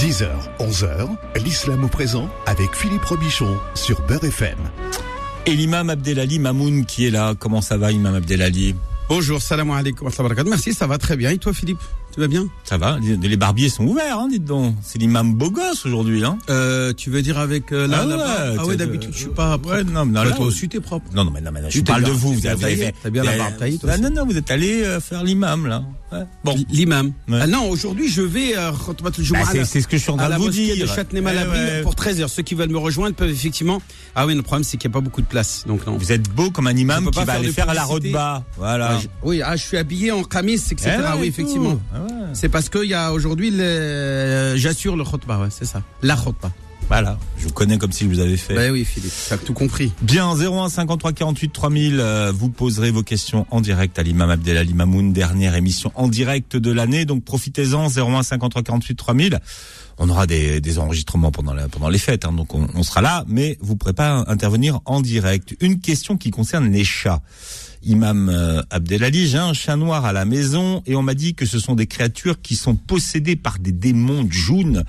10h, 11h, l'islam au présent avec Philippe Robichon sur Beurre FM. Et l'imam Abdelali Mamoun qui est là. Comment ça va, imam Abdelali? Bonjour, salam alaikum. Merci, ça va très bien. Et toi, Philippe? Tu vas bien? Ça va Les les barbiers sont ouverts, hein, dites donc. C'est l'imam beau gosse aujourd'hui, hein euh, Tu veux dire avec euh, là, Ah là ouais, Ah ouais, de- d'habitude, je suis pas propre. Ouais, non, mais non, Bah, là, toi vous- aussi, t'es propre. Non, non, mais, non, mais je parle de vous. Vous avez fait- t'as bien la barbe taillée, toi aussi. Non, non, vous êtes allé euh, faire l'imam, là. Ouais. Bon. L'imam. Ouais. Ah non, aujourd'hui, je vais euh, Bah, c'est ce que je suis en train de vous dire. de Châtenay-Malabry Eh ouais. pour 13h. Ceux qui veulent me rejoindre peuvent effectivement. Ah oui, le problème, c'est qu'il n'y a pas beaucoup de place. Donc non. Vous êtes beau comme un imam qui va aller faire à la. Rodba. Voilà. Ah, je- oui, ah, je suis habillé en camis, etc. Eh oui, effectivement. tout. Ah. C'est parce qu'il y a aujourd'hui, le- euh, j'assure le khutbah, ouais, c'est ça. La khutbah. Voilà. Je vous connais comme si je vous avais fait. Ben oui, Philippe, t'as tout compris. Bien, 01 53 48 3000, euh, vous poserez vos questions en direct à l'imam Abdelali Mamoun, dernière émission en direct de l'année, donc profitez-en, 01 53 48 3000. On aura des, des enregistrements pendant, la, pendant les fêtes, hein, donc on, on sera là, mais vous pourrez pas intervenir en direct. Une question qui concerne les chats. Imam euh, Abdelali, j'ai un chat noir à la maison et on m'a dit que ce sont des créatures qui sont possédées par des démons jaunes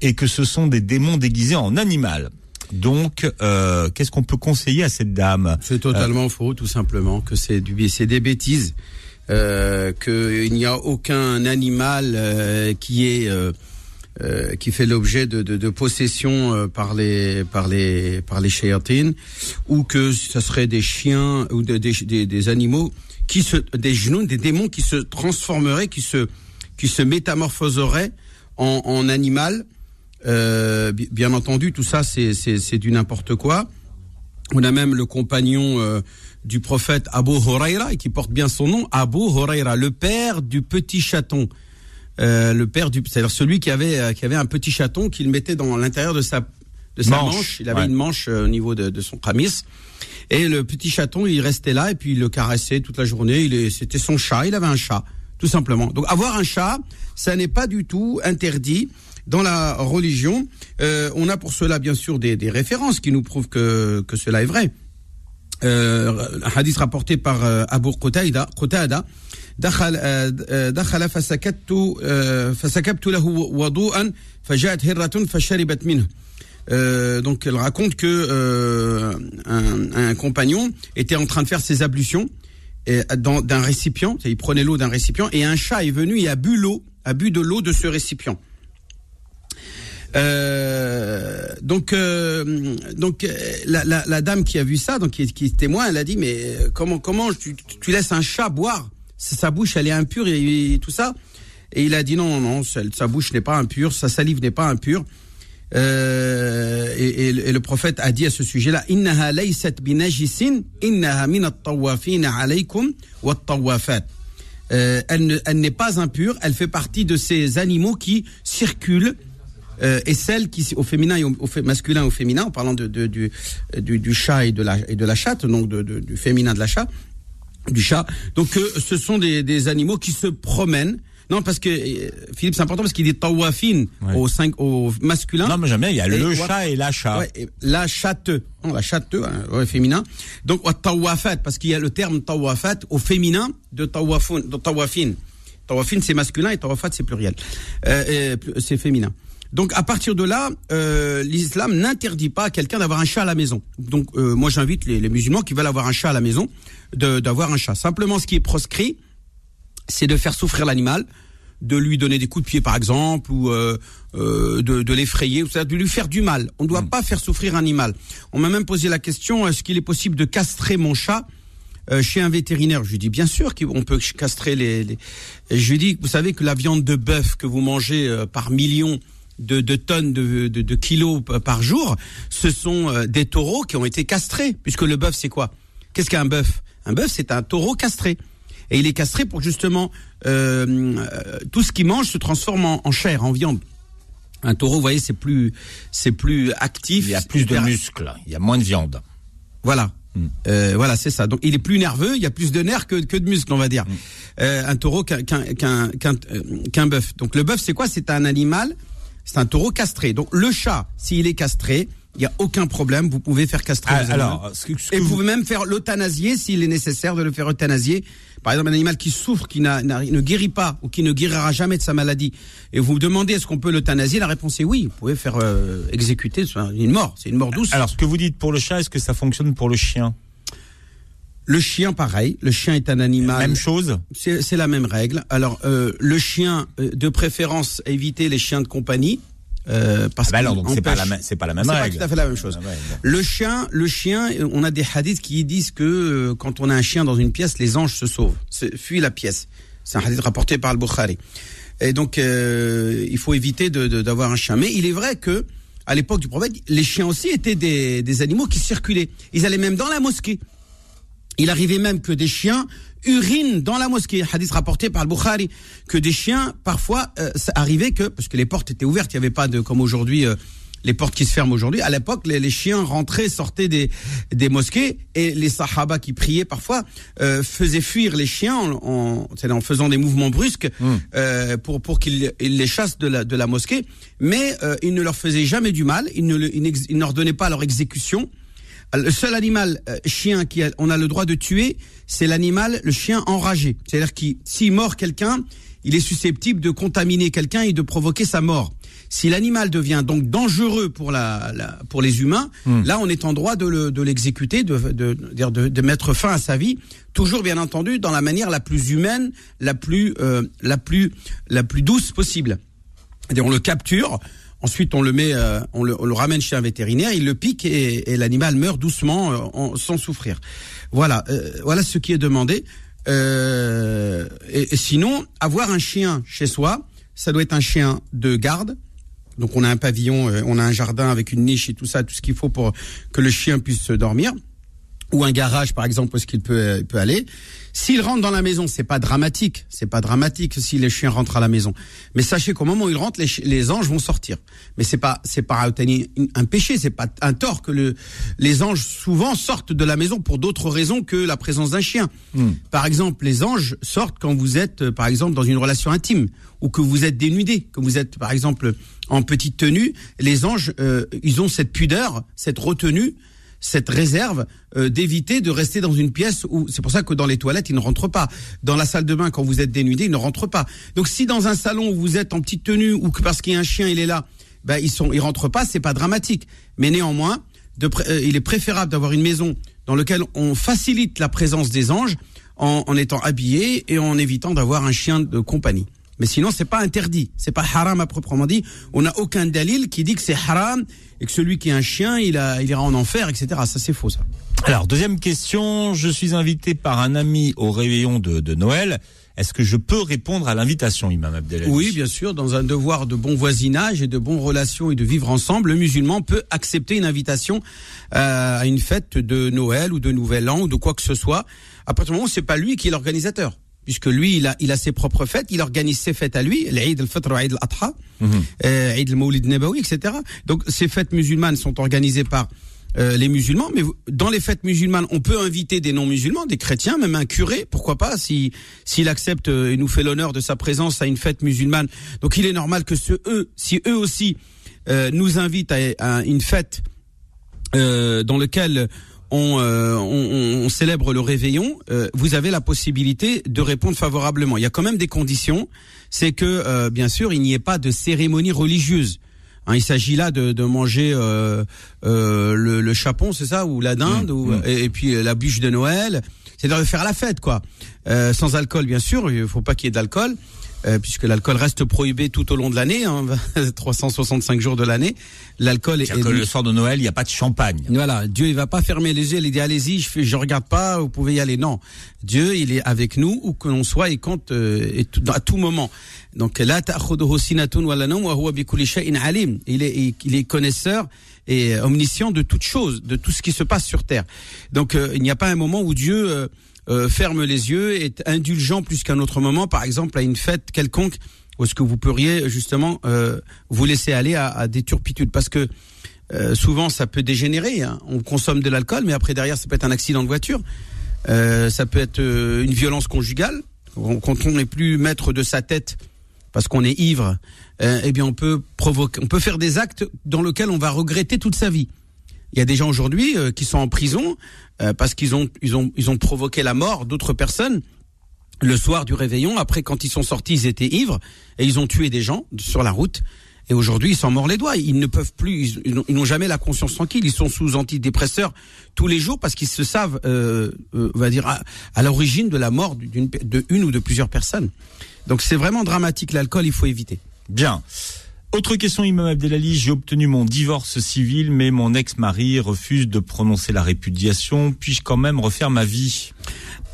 et que ce sont des démons déguisés en animal. Donc, euh, qu'est-ce qu'on peut conseiller à cette dame? C'est totalement faux, tout simplement, que c'est du, c'est des bêtises, euh, qu'il n'y a aucun animal euh, qui est euh, qui fait l'objet de, de, possession euh, par les par les par les ou que ce serait des chiens ou de- des, des, des animaux qui se des genoux, des démons qui se transformeraient, qui se qui se métamorphoseraient en, animal. Euh, bi- bien entendu, tout ça c'est c'est du n'importe quoi. On a même le compagnon du prophète Abu Huraira, qui porte bien son nom, Abu Huraira, le père du petit chaton. Euh, le père du, c'est-à-dire celui qui avait euh, qui avait un petit chaton qu'il mettait dans l'intérieur de sa de sa Manche, manche. Il avait ouais. une manche euh, au niveau de, de son camis. Et le petit chaton, il restait là et puis il le caressait toute la journée. Il est, c'était son chat. Il avait un chat, tout simplement. Donc avoir un chat, ça n'est pas du tout interdit dans la religion. Euh, on a pour cela bien sûr des, des références qui nous prouvent que que cela est vrai Euh, un hadith rapporté par euh, Abu Qutaida, Qutada, دخل آه، دخل فسكت آه، فسكبت له وضوءا فجاءت هرة فشربت منه Euh, donc elle raconte que euh, un, un compagnon était en train de faire ses ablutions et dans d'un récipient, il prenait l'eau d'un récipient et un chat est venu et a bu l'eau, a bu de l'eau de ce récipient. Euh, donc, euh, donc euh, la, dame qui a vu ça, donc qui, qui témoin, elle a dit mais comment comment tu, laisses un chat boire? Sa bouche elle est impure et, tout ça. Et il a dit non non sa, bouche n'est pas impure, sa salive n'est pas impure. Et, le prophète a dit à ce sujet-là ne- elle n'est pas impure, elle fait partie de ces animaux qui circulent euh, et celles qui au féminin et au, masculin et au féminin en parlant de, de- du, du du chat et de la et de la chatte donc de, de- du féminin de la chatte du chat donc euh, ce sont des, des animaux qui se promènent non parce que euh, Philippe c'est important parce qu'il dit tawafin Ouais. au cinq au masculin Non, mais jamais, il y a le chat et la chat. Ouais, et la chatte, non, la chatte, ouais, féminin. Donc, wa tawafat, parce qu'il y a le terme tawafat au féminin de tawafun, de tawafin. Tawafin, c'est masculin et tawafat, c'est pluriel. Euh, c'est féminin. Donc, à partir de là, euh, l'islam n'interdit pas à quelqu'un d'avoir un chat à la maison. Donc, euh, moi, j'invite les, les musulmans qui veulent avoir un chat à la maison de- d'avoir un chat. Simplement, ce qui est proscrit, c'est de faire souffrir l'animal, de lui donner des coups de pied par exemple, ou euh, euh, de, de l'effrayer, ou de lui faire du mal. On ne doit pas faire souffrir un animal. On m'a même posé la question est-ce qu'il est possible de castrer mon chat euh, chez un vétérinaire? Je lui dis bien sûr qu'on peut castrer les. les... Je lui dis vous savez que la viande de bœuf que vous mangez euh, par millions de, de tonnes de, de, de kilos par jour, ce sont euh, des taureaux qui ont été castrés, puisque le bœuf c'est quoi? Qu'est-ce qu'un bœuf? Un bœuf c'est un taureau castré. Et il est castré pour justement euh, euh, tout ce qu'il mange se transforme en, en chair, en viande. Un taureau, vous voyez, c'est plus, c'est plus actif. Il y a plus de muscles, il y a moins de viande. Voilà. Mm. Euh, voilà, c'est ça. Donc, il est plus nerveux, il y a plus de nerfs que, que de muscles, on va dire. Euh, un taureau qu'un qu'un qu'un qu'un qu'un bœuf. Donc, le bœuf, c'est quoi? C'est un animal, c'est un taureau castré. Donc, le chat, s'il est castré, il y a aucun problème. Vous pouvez faire castrer. Ah, alors, ce que, ce que Et vous pouvez même faire l'euthanasier s'il est nécessaire de le faire euthanasier par exemple un animal qui souffre, qui n'a- ne guérit pas ou qui ne guérira jamais de sa maladie, et vous vous demandez est-ce qu'on peut l'euthanasier, la réponse est oui. Vous pouvez faire euh, exécuter une mort, c'est une mort douce. Alors, ce que vous dites pour le chat, est-ce que ça fonctionne pour le chien? Le chien, pareil. Le chien est un animal. Même chose C'est la même règle. Alors, euh, le chien, euh, de préférence, éviter les chiens de compagnie. Euh, parce Ah bah alors, donc c'est pas la même- c'est pas la même C'est pas règle. tout à fait la même chose. Ah ouais. Le chien, le chien, on a des hadiths qui disent que euh, quand on a un chien dans une pièce, les anges se sauvent, se, fuient la pièce. C'est un hadith rapporté par le Bukhari. Et donc, euh, il faut éviter de- de- d'avoir un chien. Mais il est vrai que à l'époque du prophète, les chiens aussi étaient des, des animaux qui circulaient. Ils allaient même dans la mosquée. Il arrivait même que des chiens urinent dans la mosquée. Hadith rapporté par le Bukhari. Que des chiens, parfois, euh, ça arrivait que, parce que les portes étaient ouvertes, il n'y avait pas de, comme aujourd'hui, euh, les portes qui se ferment aujourd'hui. À l'époque, les, les chiens rentraient, sortaient des, des mosquées et les sahaba qui priaient parfois euh, faisaient fuir les chiens en, en, en faisant des mouvements brusques euh, pour, pour qu'ils ils les chassent de la, de la mosquée. Mais euh, ils ne leur faisaient jamais du mal, ils ne, le- ils ils n'ordonnaient pas leur exécution. Le seul animal euh, chien qui a- on a le droit de tuer, c'est l'animal, le chien enragé. C'est-à-dire qu'il, s'il mord quelqu'un, il est susceptible de contaminer quelqu'un et de provoquer sa mort. Si l'animal devient donc dangereux pour la, la- pour les humains, là on est en droit de le- de l'exécuter, de, de, de, de, de mettre fin à sa vie, toujours bien entendu dans la manière la plus humaine, la plus euh, la plus la plus douce possible. C'est-à-dire, on le capture, ensuite on le met, euh, on, le, on le ramène chez un vétérinaire, il le pique et, et l'animal meurt doucement, euh, sans souffrir. Voilà, euh, voilà ce qui est demandé. Euh, et, et sinon, avoir un chien chez soi, ça doit être un chien de garde. Donc on a un pavillon, euh, on a un jardin avec une niche et tout ça, tout ce qu'il faut pour que le chien puisse dormir ou un garage par exemple où est-ce qu'il peut euh, il peut aller. S'il rentre dans la maison, c'est pas dramatique, c'est pas dramatique si les chiens rentrent à la maison. Mais sachez qu'au moment où ils rentrent, les, les anges vont sortir. Mais c'est pas c'est pas un, un péché, c'est pas un tort que le les anges souvent sortent de la maison pour d'autres raisons que la présence d'un chien. Par exemple, les anges sortent quand vous êtes euh, par exemple dans une relation intime ou que vous êtes dénudé, que vous êtes par exemple en petite tenue, les anges euh, ils ont cette pudeur, cette retenue cette réserve euh, d'éviter de rester dans une pièce où c'est pour ça que dans les toilettes ils ne rentrent pas. Dans la salle de bain quand vous êtes dénudé ils ne rentrent pas. Donc si dans un salon où vous êtes en petite tenue ou que parce qu'il y a un chien il est là ben ils sont ils rentrent pas c'est pas dramatique. Mais néanmoins de euh, il est préférable d'avoir une maison dans laquelle on facilite la présence des anges en, en étant habillé et en évitant d'avoir un chien de compagnie mais sinon, c'est pas interdit. C'est pas haram à proprement dit. On n'a aucun dalil qui dit que c'est haram et que celui qui est un chien, il, a, il ira en enfer, etc. Ça, c'est faux, ça. Alors, deuxième question. Je suis invité par un ami au réveillon de, de Noël. Est-ce que je peux répondre à l'invitation, Imam Abdelali Oui, bien sûr, dans un devoir de bon voisinage et de bonnes relations et de vivre ensemble, le musulman peut accepter une invitation euh, à une fête de Noël ou de Nouvel An ou de quoi que ce soit. À partir du moment où c'est pas lui qui est l'organisateur. Puisque lui, il a, il a ses propres fêtes, il organise ses fêtes à lui, l'Eid al-Fitr, Eid al-Adha, euh, Eid al-Mawlid Nabawi, etc. Donc ces fêtes musulmanes sont organisées par euh, les musulmans, mais dans les fêtes musulmanes, on peut inviter des non-musulmans, des chrétiens, même un curé, pourquoi pas, si s'il accepte euh, et nous fait l'honneur de sa présence à une fête musulmane. Donc il est normal que ce eux, si eux aussi euh, nous invitent à, à une fête euh, dans lequel on, euh, on, on célèbre le réveillon, euh, vous avez la possibilité de répondre favorablement. Il y a quand même des conditions, c'est que euh, bien sûr il n'y ait pas de cérémonie religieuse. Hein, il s'agit là de, de manger euh, euh, le, le chapon, c'est ça, ou la dinde, ou, et, et puis euh, la bûche de Noël. C'est-à-dire de faire la fête, quoi. Euh, sans alcool, bien sûr. Il faut pas qu'il y ait d'alcool. Euh, puisque l'alcool reste prohibé tout au long de l'année, hein, 365 jours de l'année. L'alcool est, que le soir de Noël, il n'y a pas de champagne. voilà, Dieu il va pas fermer les yeux, il dit allez-y, je je regarde pas, vous pouvez y aller. Non, Dieu il est avec nous où que l'on soit et compte euh, et tout- à tout moment. Donc là alim. Il est il est connaisseur et omniscient de toutes choses, de tout ce qui se passe sur terre. Donc euh, il n'y a pas un moment où Dieu euh, ferme les yeux, est indulgent plus qu'un autre moment, par exemple à une fête quelconque, où est-ce que vous pourriez justement euh, vous laisser aller à, à des turpitudes, parce que euh, souvent ça peut dégénérer. hein. On consomme de l'alcool, mais après derrière ça peut être un accident de voiture, Euh, ça peut être euh, une violence conjugale. Quand on n'est plus maître de sa tête parce qu'on est ivre, euh, eh bien on peut provoquer, on peut faire des actes dans lesquels on va regretter toute sa vie. Il y a des gens aujourd'hui euh, qui sont en prison euh, parce qu'ils ont ils ont ils ont provoqué la mort d'autres personnes le soir du réveillon. Après, quand ils sont sortis, ils étaient ivres et ils ont tué des gens sur la route. Et aujourd'hui, ils s'en mordent les doigts. Ils ne peuvent plus, ils n'ont jamais la conscience tranquille. Ils sont sous antidépresseurs tous les jours parce qu'ils se savent, euh, euh, on va dire, à, l'origine de la mort d'une, de une ou de plusieurs personnes. Donc c'est vraiment dramatique. L'alcool, il faut éviter. Bien. Autre question, Imam Abdelali, j'ai obtenu mon divorce civil, mais mon ex-mari refuse de prononcer la répudiation. Puis-je quand même refaire ma vie?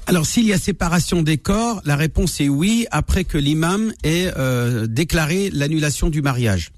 Alors s'il y a séparation des corps, la réponse est oui, après que l'imam ait euh, déclaré l'annulation du mariage.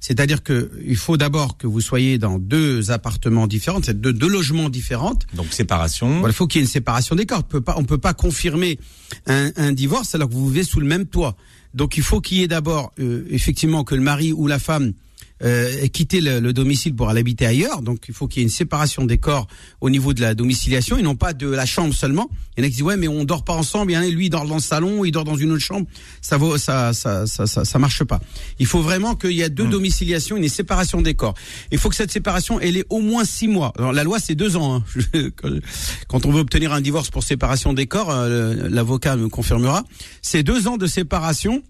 C'est-à-dire que il faut d'abord que vous soyez dans deux appartements différents, c'est deux, deux logements différents. Donc séparation. il faut qu'il y ait une séparation des corps. On peut pas, on peut pas confirmer un, un divorce alors que vous vivez sous le même toit. Donc il faut qu'il y ait d'abord euh, effectivement que le mari ou la femme euh, quitter le, domicile pour aller habiter ailleurs. Donc il faut qu'il y ait une séparation des corps au niveau de la domiciliation et non pas de la chambre seulement. Il y en a qui disent ouais mais on dort pas ensemble. Il y en a lui il dort dans le salon, il dort dans une autre chambre. Ça vaut ça ça ça ça, ça marche pas. Il faut vraiment qu'il y ait deux mmh. domiciliations, une séparation des corps. Il faut que cette séparation elle ait au moins six mois. Alors, la loi c'est deux ans. Hein. Quand on veut obtenir un divorce pour séparation des corps, euh, l'avocat me confirmera. C'est deux ans de séparation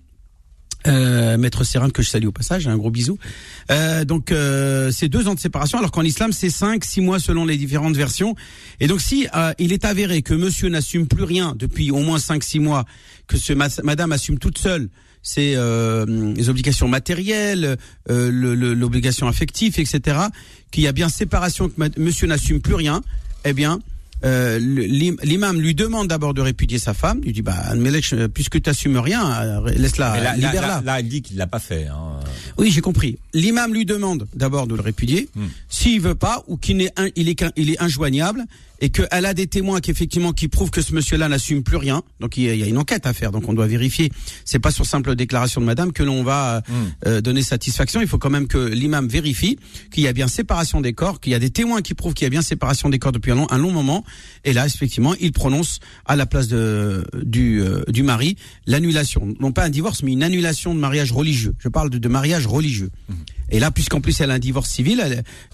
euh, Maître Serrin que je salue au passage, un gros bisou. Euh, donc euh, c'est deux ans de séparation, alors qu'en islam c'est cinq, six mois selon les différentes versions. Et donc si euh, il est avéré que Monsieur n'assume plus rien depuis au moins cinq, six mois, que ce Madame assume toute seule ses les obligations matérielles, l'obligation affective, etc., qu'il y a bien séparation, que Monsieur n'assume plus rien, eh bien euh, l'imam lui demande d'abord de répudier sa femme. Il dit bah puisque tu n'assumes rien, euh, laisse-la, libère-la. Là, il dit qu'il l'a pas fait. Hein. Oui, j'ai compris. L'imam lui demande d'abord de le répudier. Hmm. S'il veut pas ou qu'il est, il est, il est injoignable, et qu'elle a des témoins qui effectivement qui prouvent que ce monsieur-là n'assume plus rien. Donc il y, a, une enquête à faire. Donc on doit vérifier. C'est pas sur simple déclaration de Madame que l'on va hmm. euh, donner satisfaction. Il faut quand même que l'imam vérifie qu'il y a bien séparation des corps, qu'il y a des témoins qui prouvent qu'il y a bien séparation des corps depuis un long, un long moment. Et là, effectivement, il prononce à la place de, du, euh, du mari l'annulation, non pas un divorce, mais une annulation de mariage religieux. Je parle de, de mariage religieux. Hmm. Et là, puisqu'en plus elle a un divorce civil,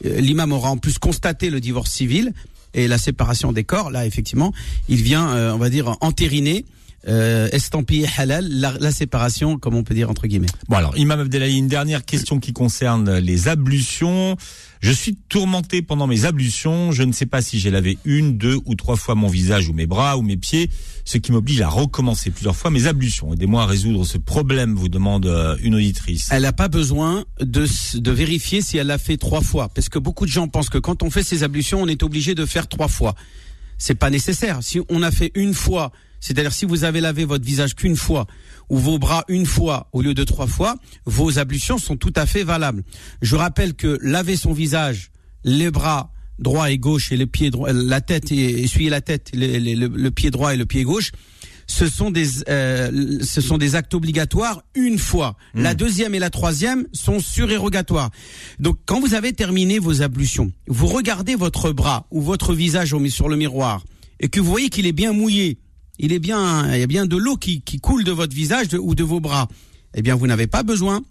euh, l'imam aura en plus constaté le divorce civil et la séparation des corps, là effectivement, il vient, euh, on va dire, entériner euh, estampiller halal la, séparation, comme on peut dire entre guillemets. Bon alors, Imam Abdelali, une dernière question qui concerne les ablutions. Je suis tourmenté pendant mes ablutions. Je ne sais pas si j'ai lavé une, deux ou trois fois mon visage ou mes bras ou mes pieds, ce qui m'oblige à recommencer plusieurs fois mes ablutions. Aidez-moi à résoudre ce problème, vous demande euh, une auditrice. Elle n'a pas besoin de, de vérifier si elle l'a fait trois fois, parce que beaucoup de gens pensent que quand on fait ces ablutions, on est obligé de faire trois fois. C'est pas nécessaire. Si on a fait une fois c'est-à-dire si vous avez lavé votre visage qu'une fois ou vos bras une fois au lieu de trois fois, vos ablutions sont tout à fait valables. Je rappelle que laver son visage, les bras droit et gauche et le pied droit, la tête et essuyer la tête, le, pied droit et le pied gauche, ce sont des euh, ce sont des actes obligatoires une fois. La hmm. deuxième et la troisième sont surérogatoires. Donc quand vous avez terminé vos ablutions, vous regardez votre bras ou votre visage sur le miroir et que vous voyez qu'il est bien mouillé il est bien, il y a bien de l'eau qui, qui coule de votre visage ou de vos bras. Eh bien, vous n'avez pas besoin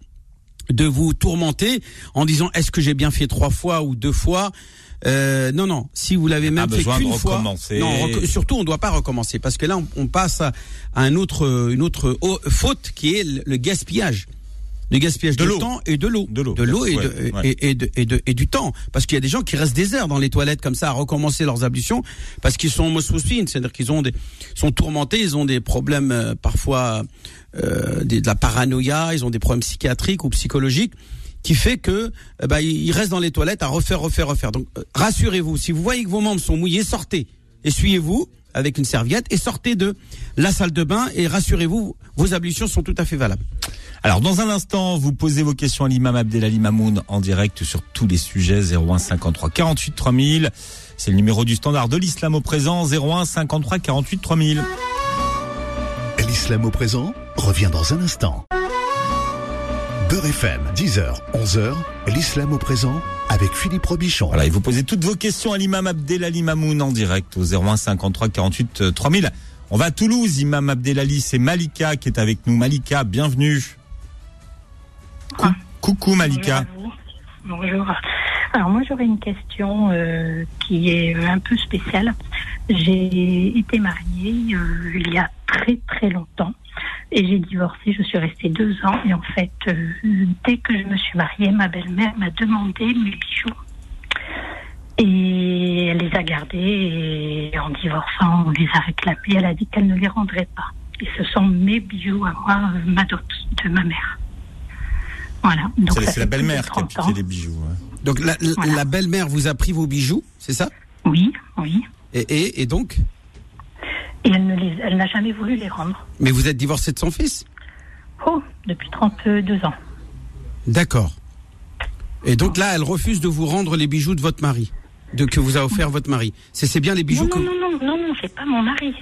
de vous tourmenter en disant est-ce que j'ai bien fait trois fois ou deux fois? Euh, non, non. Si vous l'avez même fait qu'une fois, non. surtout, on ne doit pas recommencer parce que là, on, passe à, un autre, une autre faute qui est le gaspillage le gaspillage de, temps et de l'eau. De l'eau. et, et, et, et, du temps. Parce qu'il y a des gens qui restent des heures dans les toilettes comme ça à recommencer leurs ablutions parce qu'ils sont mosfouspines, c'est-à-dire qu'ils ont des, sont tourmentés, ils ont des problèmes euh, parfois euh, de la paranoïa, ils ont des problèmes psychiatriques ou psychologiques qui fait que euh, bah, ils restent dans les toilettes à refaire, refaire, refaire. Donc rassurez-vous, si vous voyez que vos membres sont mouillés, sortez, essuyez-vous avec une serviette et sortez de la salle de bain et rassurez-vous, vos ablutions sont tout à fait valables. Alors dans un instant, vous posez vos questions à l'imam Abdelali Mamoun en direct sur tous les sujets 01 53 48 3000. C'est le numéro du standard de l'islam au présent 01 53 48 3000. L'islam au présent revient dans un instant. Beurre FM, 10h, 11h, l'islam au présent avec Philippe Robichon. Voilà, et vous posez toutes vos questions à l'imam Abdelali Mamoun en direct au 01 53 48 3000. On va à Toulouse, imam Abdelali, c'est Malika qui est avec nous. Malika, bienvenue. Coucou Malika. Bonjour. Alors moi j'aurais une question euh, qui est un peu spéciale. J'ai été mariée euh, il y a très très longtemps. Et j'ai divorcé, je suis restée deux ans. Et en fait, euh, dès que je me suis mariée, ma belle-mère m'a demandé mes bijoux. Et elle les a gardés et en divorçant, on les a réclamés. Elle a dit qu'elle ne les rendrait pas. Et ce sont mes bijoux à moi, euh, ma dot de ma mère. Voilà. C'est la belle-mère qui a 30 ans. piqué les bijoux. Donc la, la- Voilà. la belle-mère vous a pris vos bijoux, c'est ça? Oui, oui. et, et, et donc? Et elle ne les, elle n'a jamais voulu les rendre. Mais vous êtes divorcé de son fils Oh, depuis 32 ans. D'accord. Et donc là, elle refuse de vous rendre les bijoux de votre mari, de que vous a offert votre mari. C'est c'est bien les bijoux Non, que non, non, non, non, non, c'est pas mon mari.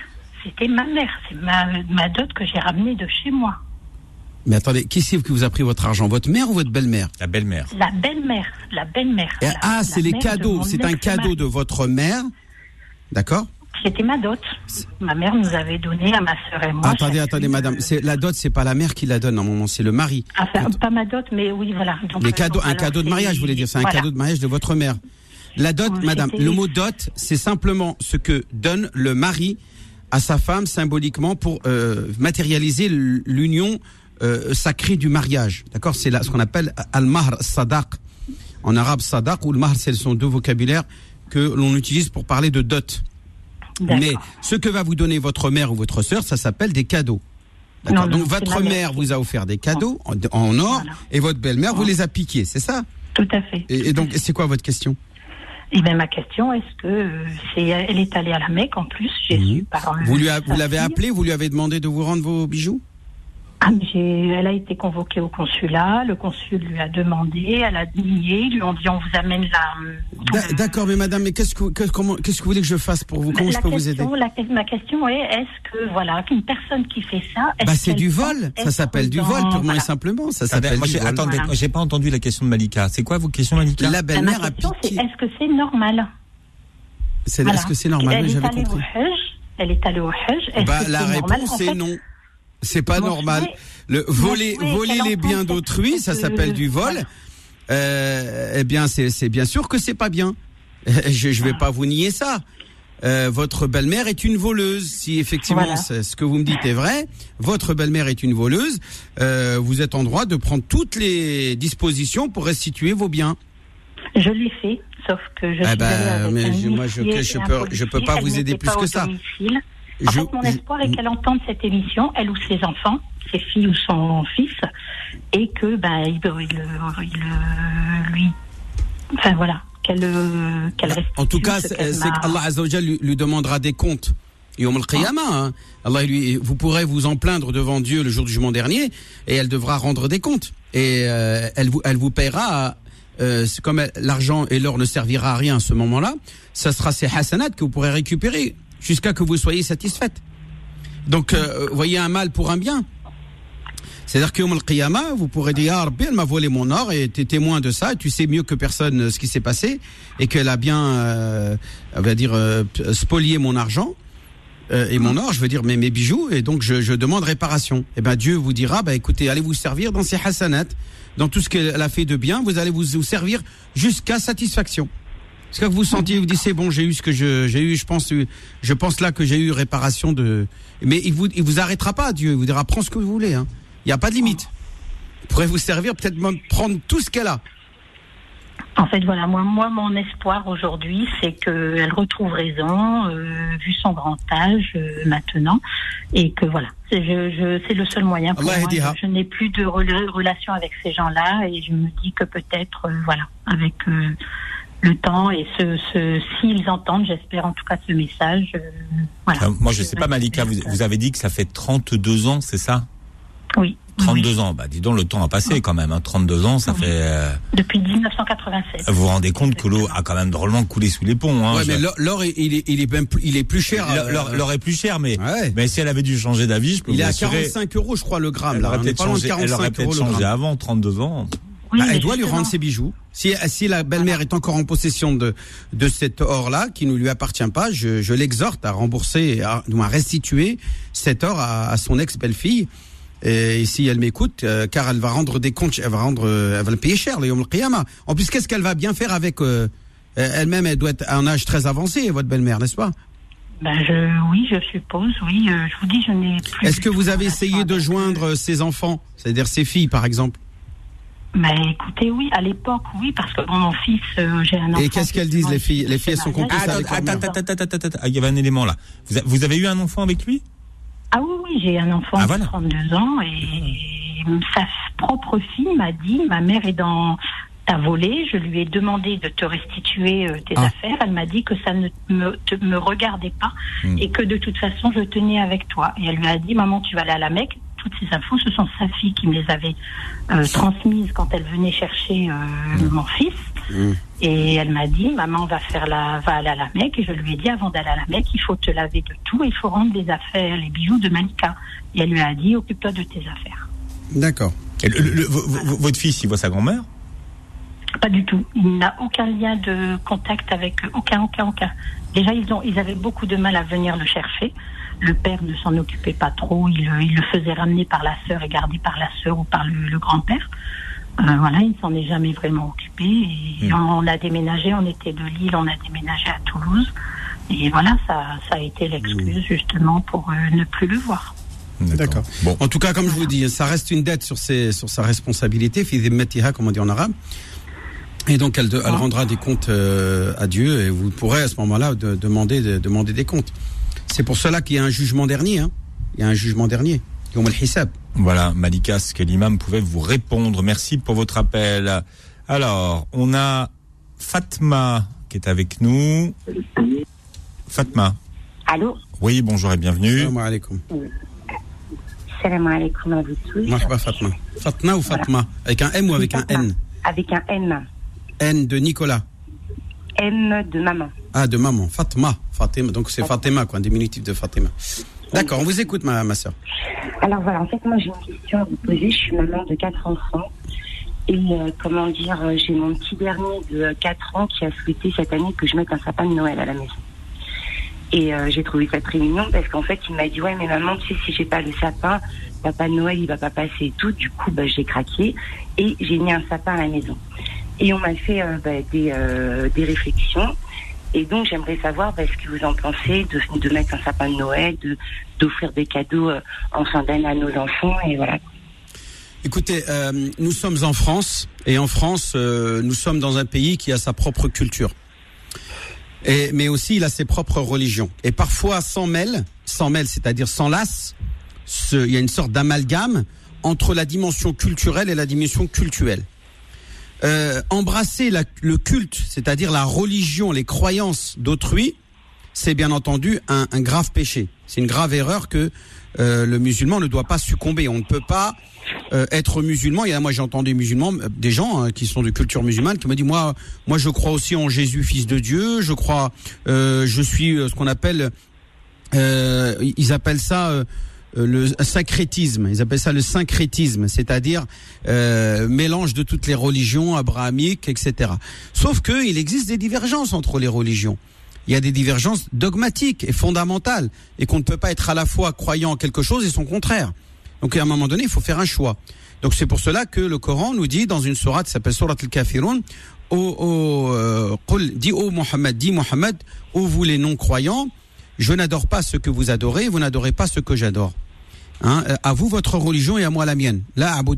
C'était ma mère. C'est ma, ma dot que j'ai ramenée de chez moi. Mais attendez, qui c'est qui vous a pris votre argent? Votre mère ou votre belle-mère? La belle-mère. La belle-mère. La belle-mère. Et- La- Ah, la c'est les cadeaux. C'est un cadeau de votre mère. D'accord C'était ma dot. Ma mère nous avait donné à ma sœur et moi. Attendez, chacune, attendez, madame. C'est la dot, c'est pas la mère qui la donne normalement, c'est le mari. Enfin, pas ma dot, mais oui, voilà. Donc, Les cadeaux, un cadeau de mariage, je voulais dire. C'est un cadeau de mariage de votre mère. La dot, Oui, madame, le mot dot, c'est simplement ce que donne le mari à sa femme symboliquement pour euh, matérialiser l'union euh, sacrée du mariage. D'accord? C'est là ce qu'on appelle al-mahr sadaq. En arabe, sadaq ou le mahr, ce sont deux vocabulaires que l'on utilise pour parler de dot. Mais ce que va vous donner votre mère ou votre sœur, ça s'appelle des cadeaux. D'accord Non, non, Donc votre mère vous a offert des cadeaux en, en or Voilà. et votre belle-mère vous les a piqués, c'est ça? Tout à fait. et, et donc c'est quoi votre question? Et bien, ma question, est-ce que euh, c'est, elle est allée à la Mecque en plus Mhm. su par. euh, Vous lui a- vous l'avez appelé, vous lui avez demandé de vous rendre vos bijoux? Ah, mais j'ai- elle a été convoquée au consulat. Le consul lui a demandé. Elle a nié. Ils lui ont dit on vous amène la. D'a- D'accord, mais madame, mais qu'est-ce que qu'est-ce que vous voulez que je fasse pour vous? Comment la je peux vous aider? la ma question est est-ce que voilà qu'une personne qui fait ça est-ce Bah c'est du vol, ça s'appelle du vol purement et voilà. simplement, ça s'appelle du j'ai- vol. attendez, Voilà. j'ai pas entendu la question de Malika. C'est quoi vos questions, Malika? La Ah, belle-mère a question, c'est piqué. est-ce que c'est normal? C'est Voilà. est-ce que c'est normal? Elle Oui, est allée compris. au Hajj. Elle est allée au Bah, la normal? réponse En est fait, non. C'est pas normal. Le voler, voler les biens d'autrui, ça s'appelle du vol. voilà. Euh, eh bien, c'est c'est bien sûr que c'est pas bien. Je, je vais pas vous nier ça. Euh, votre belle-mère est une voleuse. Si effectivement Voilà. ce que vous me dites est vrai, votre belle-mère est une voleuse. euh, vous êtes en droit de prendre toutes les dispositions pour restituer vos biens. Je l'ai fait, sauf que je Ah bah, mais je- moi, je- je peux- je peux pas vous aider plus pas que ça. domicile. En Je- fait, mon espoir est qu'elle entende cette émission, elle ou ses enfants, ses filles ou son fils, et que ben il, il, il- il- lui, enfin voilà, qu'elle euh, qu'elle En tout cas, ce c'est qu'Allah Azza wa Jal lui, lui demandera des comptes. Et au Qiyamah, hein. Allah lui, vous pourrez vous en plaindre devant Dieu le jour du jugement dernier, et elle devra rendre des comptes. Et euh, elle vous, elle vous paiera. Euh, comme l'argent et l'or ne servira à rien à ce moment-là, ça sera ces hasanats que vous pourrez récupérer jusqu'à que vous soyez satisfaite. Donc, euh, voyez un mal pour un bien. C'est-à-dire que al vous pourrez dire, ah, Rabbi, elle m'a volé mon or et tu es témoin de ça, tu sais mieux que personne euh, ce qui s'est passé, et qu'elle a bien, euh, va dire, euh, spolié mon argent, euh, et mon or, je veux dire, mes, mes bijoux, et donc je, je demande réparation. Et ben Dieu vous dira, bah écoutez, allez vous servir dans ces hasanat, dans tout ce qu'elle a fait de bien, vous allez vous servir jusqu'à satisfaction. Est-ce que vous sentiez, vous dites, c'est bon, j'ai eu ce que je, j'ai eu, je pense, euh, je pense là que j'ai eu réparation de, mais il vous, il vous arrêtera pas, Dieu, il vous dira, prends ce que vous voulez, hein. Il n'y a pas de limite. Il pourrait vous servir, peut-être même prendre tout ce qu'elle a. En fait, voilà, moi, moi mon espoir aujourd'hui, c'est qu'elle retrouve raison, euh, vu son grand âge euh, maintenant, et que voilà, c'est je, je, c'est le seul moyen pour Allah moi. Je, je n'ai plus de rela- relation avec ces gens-là, et je me dis que peut-être, euh, voilà, avec le temps et ce, ce, s'ils entendent, j'espère en tout cas ce message. euh, voilà. Euh, Moi, je sais pas, Malika, vous, vous avez dit que ça fait 32 ans, c'est ça? Oui. 32 oui. ans, bah dis donc, le temps a passé quand même. Hein. 32 ans, ça Oui. fait... euh, Depuis 1987. vous vous rendez compte que l'eau a quand même drôlement coulé sous les ponts. Hein. ouais, mais l'or, l'or, il est, il est même il est plus cher. L'or- euh, l'or- l'or est plus cher, mais, Ouais. mais si elle avait dû changer d'avis, je peux il vous est à assurer, 45 euros, je crois, le gramme. elle là. aurait peut-être changé, elle aurait 45 peut-être euros le changé avant, 32 ans. Oui, Bah, elle doit lui rendre ses bijoux. Si, si la belle-mère est encore en possession de, de cet or-là, qui ne lui appartient pas, je, je l'exhorte à rembourser, à, ou à restituer cet or à, à son ex-belle-fille. Et si elle m'écoute, euh, car elle va rendre des comptes, elle va rendre, euh, elle va le payer cher, le Yom Qiyamah. En plus, qu'est-ce qu'elle va bien faire avec euh, elle-même? Elle doit être à un âge très avancé, votre belle-mère, n'est-ce pas? Ben je, oui, je suppose, oui. je vous dis, je n'ai plus. Est-ce que vous avez essayé de joindre ses enfants, c'est-à-dire ses filles, par exemple? Ben écoutez, oui, à l'époque, oui, parce que bon, mon fils, euh, j'ai un enfant. Et qu'est-ce qu'elles disent, les filles? Les filles, elles sont complices Attends, avec attends, attends, attends, attends, attends, il y avait un élément là. Vous, a- vous avez eu un enfant avec lui? Ah oui, oui, j'ai un enfant Ah, de voilà. 32 ans et sa propre fille m'a dit, ma mère est dans ta volée, je lui ai demandé de te restituer euh, tes Ah. affaires, elle m'a dit que ça ne me, te- me regardait pas Hmm. et que de toute façon je tenais avec toi. Et elle lui a dit, maman, tu vas aller à la Mecque. Toutes ces infos, ce sont sa fille qui me les avait euh, transmises quand elle venait chercher euh, mon fils. Mm. Et elle m'a dit, maman va faire la, va aller à la Mecque. Et je lui ai dit, avant d'aller à la Mecque, il faut te laver de tout, et il faut rendre les affaires, les bijoux de Malika. Et elle lui a dit, occupe-toi de tes affaires. D'accord. Votre fils, il voit sa grand-mère? Pas du tout. Il n'a aucun lien de contact avec aucun, aucun, aucun. Déjà, ils ont, ils avaient beaucoup de mal à venir le chercher. Le père ne s'en occupait pas trop. Il, le- il le faisait ramener par la sœur et garder par la sœur ou par le, le grand-père. Euh, voilà, il ne s'en est jamais vraiment occupé. Et Mm. on a déménagé, on était de Lille, on a déménagé à Toulouse. Et voilà, ça, ça a été l'excuse justement pour euh, ne plus le voir. D'accord. Bon, En tout cas, comme je vous dis, ça reste une dette sur, ses, sur sa responsabilité, fi dhimmatiha, comme on dit en arabe. Et donc, elle, elle rendra des comptes euh, à Dieu et vous pourrez à ce moment-là de- demander, de- demander des comptes. C'est pour cela qu'il y a un jugement dernier. Hein. Il y a un jugement dernier. Voilà, Malika, ce que l'imam pouvait vous répondre. Merci pour votre appel. Alors, on a Fatma qui est avec nous. Fatma. Allô? Oui, bonjour et bienvenue. Salam alaikum. Salam alaikum à vous tous. Marhaba Fatma. Fatma ou Fatma? Avec un M ou avec un N? Avec un M. N de Nicolas. M de maman. Ah, de maman. Fatma. Fatima. Donc c'est Fatima, quoi, un diminutif de Fatima. D'accord, on vous écoute, ma, ma soeur. Alors voilà, en fait, moi j'ai une question à vous poser. Je suis maman de quatre enfants. Et euh, comment dire, euh, j'ai mon petit dernier de 4 ans qui a souhaité cette année que je mette un sapin de Noël à la maison. Et euh, j'ai trouvé ça très mignon parce qu'en fait, il m'a dit Ouais, mais maman, tu sais, si j'ai pas le sapin, papa Noël, il va pas passer et tout. Du coup, bah, j'ai craqué et j'ai mis un sapin à la maison. Et on m'a fait euh, bah, des, euh, des réflexions. Et donc, j'aimerais savoir bah, ce que vous en pensez de, de mettre un sapin de Noël, de d'offrir des cadeaux euh, en fin d'année à nos enfants. Et voilà. Écoutez, euh, nous sommes en France et en France, euh, nous sommes dans un pays qui a sa propre culture. Et, mais aussi, il a ses propres religions. Et parfois, sans mêle, sans mêle, c'est-à-dire sans lasse, il y a une sorte d'amalgame entre la dimension culturelle et la dimension cultuelle. Euh, embrasser la- le culte, c'est-à-dire la religion, les croyances d'autrui, c'est bien entendu un, un grave péché. C'est une grave erreur que euh, le musulman ne doit pas succomber. On ne peut pas euh, être musulman. Y a, moi, j'ai entendu musulmans, euh, des gens hein, qui sont de culture musulmane, qui me disent moi, moi, je crois aussi en Jésus, fils de Dieu. Je crois, euh, je suis euh, ce qu'on appelle, euh, ils appellent ça. Euh, le syncrétisme, ils appellent ça le syncrétisme, c'est-à-dire euh, mélange de toutes les religions abrahamiques, etc. Sauf que il existe des divergences entre les religions. Il y a des divergences dogmatiques et fondamentales, et qu'on ne peut pas être à la fois croyant en quelque chose et son contraire. Donc à un moment donné, il faut faire un choix. Donc c'est pour cela que le Coran nous dit dans une sourate qui s'appelle Surat al-Kafirun, au, au, euh, dis ô Mohammed, dis Mohammed, ô vous les non-croyants, je n'adore pas ce que vous adorez, vous n'adorez pas ce que j'adore. Hein, euh, à vous votre religion et à moi la mienne. La. Vous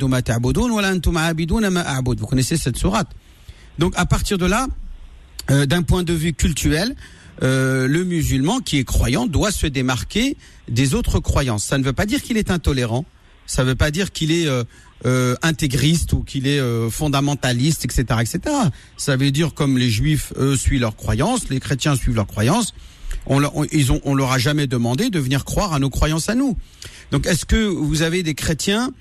connaissez cette sourate. Donc à partir de là, euh, d'un point de vue culturel, euh, le musulman qui est croyant doit se démarquer des autres croyances. Ça ne veut pas dire qu'il est intolérant, ça ne veut pas dire qu'il est euh, euh, intégriste ou qu'il est euh, fondamentaliste, etc., etc. Ça veut dire comme les juifs, eux, suivent leurs croyances, les chrétiens suivent leurs croyances. On, leur- on, ils ont, on leur a jamais demandé de venir croire à nos croyances à nous. Donc, est-ce que vous avez des chrétiens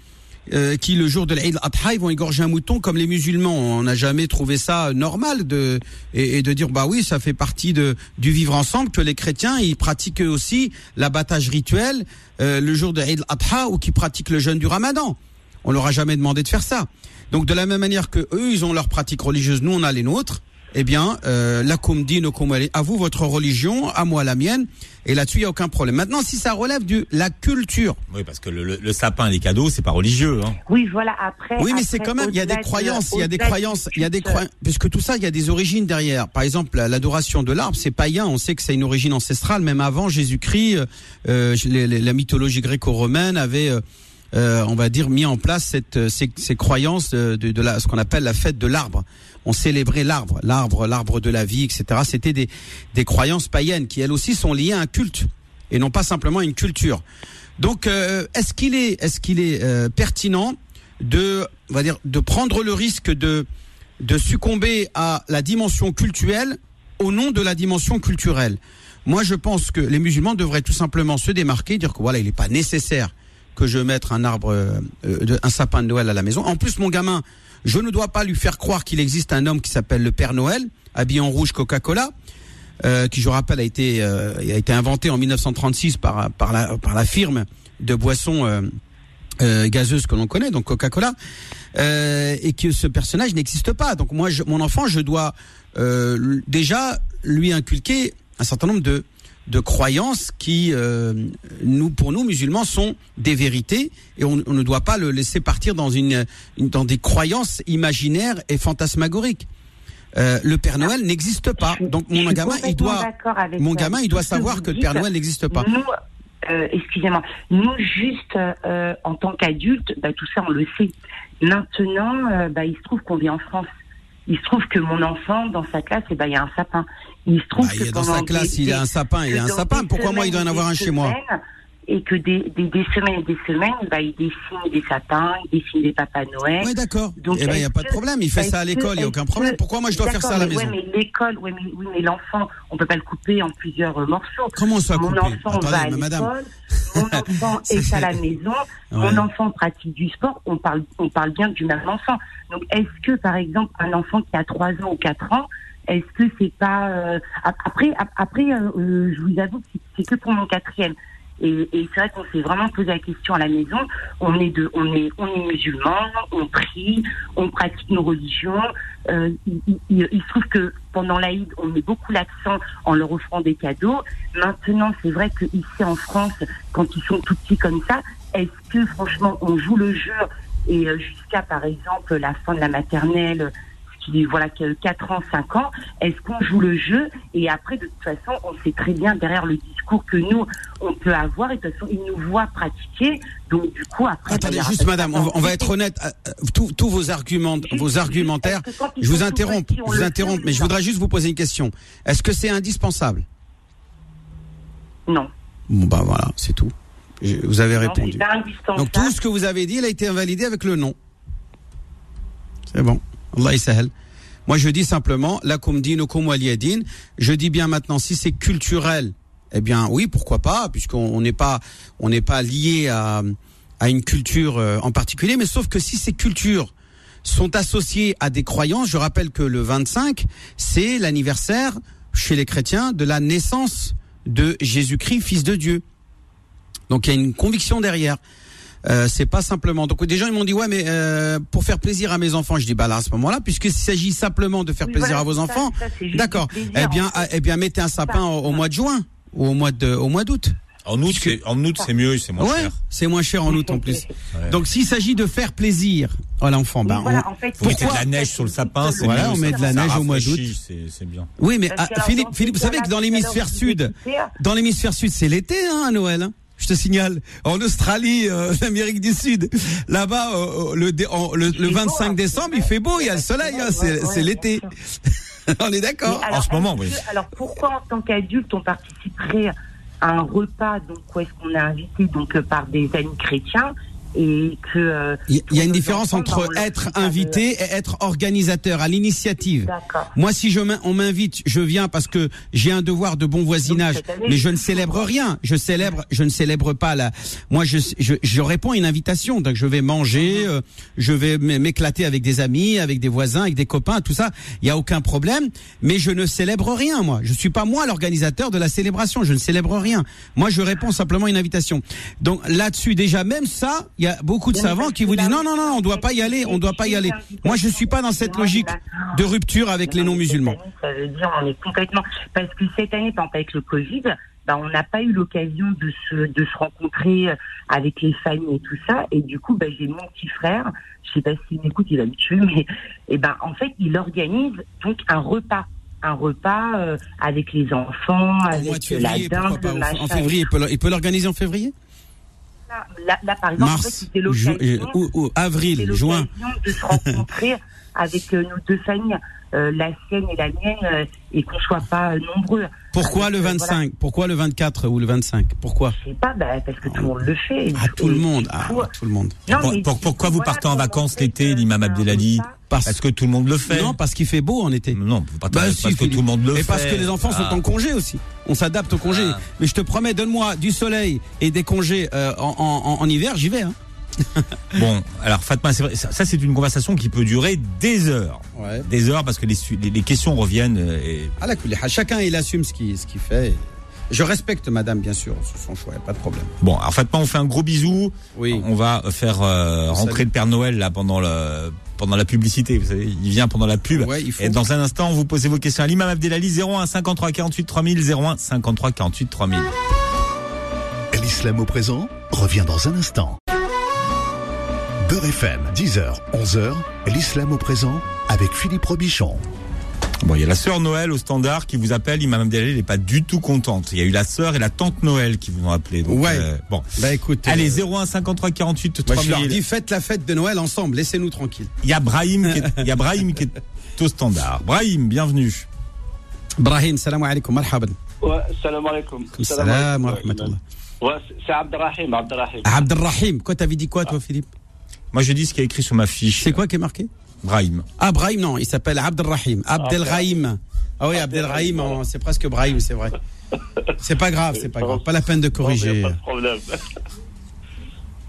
euh, qui le jour de l'Eid al-Adha ils vont égorger un mouton comme les musulmans? On n'a jamais trouvé ça normal de et, de dire bah oui ça fait partie de du vivre ensemble que les chrétiens ils pratiquent aussi l'abattage rituel euh, le jour de l'Eid al-Adha ou qui pratiquent le jeûne du Ramadan. On leur a jamais demandé de faire ça. Donc de la même manière que eux ils ont leurs pratiques religieuses, nous on a les nôtres. Eh bien, euh, la dit à vous votre religion, à moi la mienne, et là-dessus il y a aucun problème. Maintenant, si ça relève de la culture. Oui, parce que le, le, sapin et les cadeaux, c'est pas religieux. Hein. Oui, voilà. Après. Oui, mais c'est quand même, il y a des croyances, il y a des croyances, il y a des croyances, puisque tout ça, il y a des origines derrière. Par exemple, l'adoration de l'arbre, c'est païen. On sait que c'est une origine ancestrale, même avant Jésus-Christ. Euh, la mythologie gréco-romaine avait euh, euh, on va dire, mis en place cette, euh, ces, ces croyances de, de, la, ce qu'on appelle la fête de l'arbre. On célébrait l'arbre, l'arbre, l'arbre de la vie, etc. C'était des, des croyances païennes qui elles aussi sont liées à un culte et non pas simplement à une culture. Donc, euh, est-ce qu'il est, est-ce qu'il est, pertinent de, on va dire, de prendre le risque de de succomber à la dimension culturelle au nom de la dimension culturelle? Moi, je pense que les musulmans devraient tout simplement se démarquer, dire que voilà, il n'est pas nécessaire que je mettre un arbre, euh, un sapin de Noël à la maison. En plus, mon gamin, je ne dois pas lui faire croire qu'il existe un homme qui s'appelle le Père Noël, habillé en rouge Coca-Cola, euh, qui, je rappelle, a été, euh, a été inventé en 1936 par, par, la, par la firme de boissons gazeuses que l'on connaît, donc Coca-Cola, et que ce personnage n'existe pas. Donc moi, je, mon enfant, je dois déjà lui inculquer un certain nombre de de croyances qui, euh, nous, pour nous musulmans, sont des vérités et on, ne doit pas le laisser partir dans une, dans des croyances imaginaires et fantasmagoriques. Euh, le Père Noël n'existe pas, donc mon gamin, il doit, mon gamin, il doit savoir que le Père Noël n'existe pas. Nous, euh, excusez-moi, nous juste en tant qu'adultes, bah, tout ça on le sait. Maintenant, bah, il se trouve qu'on vit en France. Il se trouve que mon enfant, dans sa classe, eh ben, il y a un sapin. Il se trouve bah, que dans sa classe, il y a un sapin, il a un sapin. Pourquoi moi, il doit en avoir un chez moi? et que des, des, semaines et des semaines, bah, il dessine des sapins, il dessine des papas Noël. Oui, d'accord. Eh ben, il n'y a pas de problème. Il fait ça à l'école, il n'y a aucun problème. Pourquoi moi, je dois faire ça à la maison? Oui, mais l'école, oui, mais, oui, mais l'enfant, on ne peut pas le couper en plusieurs euh, morceaux. Comment ça Mon enfant va à l'école, mon enfant est à la maison, mon enfant pratique du sport, on parle, on parle bien du même enfant. Donc, est-ce que, par exemple, un enfant qui a 3 ans ou 4 ans, est-ce que c'est pas euh, après après euh, euh, je vous avoue que c'est que pour mon quatrième et, c'est vrai qu'on s'est vraiment posé la question à la maison. On est de, on est, on est musulmans, on prie, on pratique nos religions. Euh, il, se trouve que pendant l'Aïd, on met beaucoup l'accent en leur offrant des cadeaux. Maintenant, c'est vrai que ici en France, quand ils sont tout petits comme ça, est-ce que franchement on joue le jeu? Et jusqu'à par exemple la fin de la maternelle qui voilà 4 ans, 5 ans, est-ce qu'on joue le jeu et après de toute façon on sait très bien derrière le discours que nous on peut avoir et de toute façon ils nous voient pratiquer. Donc du coup après attendez bah, juste madame on, va être honnête euh, euh, tous vos arguments vos argumentaires je vous interromps je vous interromps mais je voudrais juste vous poser une question. Est-ce que c'est indispensable? Non. Bon bah voilà c'est tout. Vous avez répondu. donc tout ce que vous avez dit il a été invalidé avec le non. C'est bon Allah Moi, je dis simplement, la waliyadin. Je dis bien maintenant, si c'est culturel, eh bien, oui, pourquoi pas, puisqu'on n'est pas, on n'est pas lié à, à une culture euh, en particulier. Mais sauf que si ces cultures sont associées à des croyances, je rappelle que le 25, c'est l'anniversaire chez les chrétiens de la naissance de Jésus-Christ, fils de Dieu. Donc il y a une conviction derrière. Euh, c'est pas simplement. Donc des gens ils m'ont dit ouais mais euh, pour faire plaisir à mes enfants, je dis bah là à ce moment-là puisqu'il s'agit simplement de faire plaisir à vos enfants, d'accord. Eh bien eh bien mettez un sapin au, mois de juin ou au mois de au mois d'août. En août, c'est, en août, c'est mieux, c'est moins ouais, cher. C'est moins cher en août en plus. Donc s'il s'agit de faire plaisir à l'enfant, ben voilà, en fait, vous mettez de la neige sur le sapin, c'est voilà, on met de la neige au mois d'août. C'est, bien. Oui, mais ah, Philippe, Philippe, vous savez que dans l'hémisphère sud, dans l'hémisphère sud, c'est l'été hein, à Noël. Hein je te signale. En Australie, euh, l'Amérique du Sud, là-bas, euh, le, le, 25 décembre, il fait beau, il y a le soleil, hein, c'est l'été. on est d'accord. En ce moment, oui. Alors pourquoi en tant qu'adulte on participerait à un repas donc où est-ce qu'on est invité donc euh, par des amis chrétiens et que euh, il y, a une différence entre être invité et être organisateur à l'initiative. Moi, si je on m'invite, je viens parce que j'ai un devoir de bon voisinage, mais je ne célèbre rien. Je célèbre, je ne célèbre pas la. Moi, je, je, je réponds à une invitation, donc je vais manger, mhm. euh, je vais m'éclater avec des amis, avec des voisins, avec des copains, tout ça. Il y a aucun problème, mais je ne célèbre rien. Moi, je suis pas moi l'organisateur de la célébration. Je ne célèbre rien. Moi, je réponds simplement à une invitation. Donc là-dessus, déjà même ça il y a beaucoup de savants qui vous disent non, non, non, on doit pas y aller, on doit pas y aller. Moi, je suis pas dans cette logique de rupture avec les non-musulmans. Ça veut dire on est complètement parce que cette année, par exemple, avec le Covid, bah, on n'a pas eu l'occasion de se de se rencontrer euh, avec les familles et tout ça. Et du coup, bah, j'ai mon petit frère. Je sais pas s'il m'écoute, il va me tuer, mais et ben en fait, il organise donc un repas. Un repas euh, avec les enfants, avec la février, pourquoi dinde, pas En- février, il peut l'organiser en février? Là, là, là, par exemple, en fait, Mars, c'était ju- l'occasion euh, ou- ou avril, juin. de se rencontrer avec euh, nos deux familles, euh, la sienne et la mienne, euh, et qu'on soit pas euh, nombreux. Pourquoi Avec, le euh, 25 Pourquoi le 24 ou le 25 Pourquoi Je sais pas, bah, parce que tout le monde le fait. du tout le monde. Ah, tout le monde. non, Pour- mais pour- du pourquoi vous voilà partez en vacances l'été, fait, l'imam Abdelali. Parce, Parce que tout le monde le fait. non, parce qu'il fait beau en été. Non, pas Bah, parce si, que tout le monde le fait. Et parce que les enfants sont Ah. en congé aussi. On s'adapte au congé. Ah. Mais je te promets, donne-moi du soleil et des congés euh, en, en- en hiver, j'y vais. Hein. Bon, alors Fatma, vrai, ça, ça, c'est une conversation qui peut durer des heures. Ouais. Des heures parce que les, su- les, les questions reviennent. euh, Et... Chacun il assume ce qu'il ce fait. Je respecte madame, bien sûr, sur son choix, pas de problème. Bon, alors Fatma, on fait un gros bisou. Oui. On va faire euh, rentrer le Père Noël là pendant le pendant la publicité. Vous savez, il vient pendant la pub. Ouais, il faut. Et dans un instant, vous posez vos questions à l'imam Abdelali 01 53 48 3000 01 53 48 3000. L'islam au présent revient dans un instant. Beurre FM, 10h, 11h, l'islam au présent avec Philippe Robichon. Bon, il y a la sœur Noël au standard qui vous appelle. Imam Abdelali n'est pas du tout contente. Il y a eu la sœur et la tante Noël qui vous ont appelé. Donc, Ouais. euh, bon. Bah écoute. Allez, euh, 01 53 48 moi, je leur 3000. dis faites la fête de Noël ensemble, laissez-nous tranquilles. Il y a Brahim qui est, il y a Brahim qui est au standard. Brahim, bienvenue. Brahim, salam alaikum, marhaban. Ouais, salam alaikum. Salam wa alaikum. rahmatullah. Ouais, c'est- c'est Abdelrahim, Abdelrahim. Abdelrahim, quoi t'avais dit quoi toi Philippe? Moi, je dis ce qui est écrit sur ma fiche. C'est quoi qui est marqué? Brahim. Ah Brahim non, il s'appelle Abdelrahim. Abdelrahim. Ah oui, Abdelrahim, c'est presque Brahim, c'est vrai. C'est pas grave, c'est pas grave. Pas la peine de corriger. pas de problème.